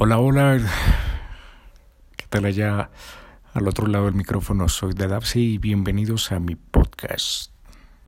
Hola, hola. ¿Qué tal allá al otro lado del micrófono? Soy Dadapsi y bienvenidos a mi podcast.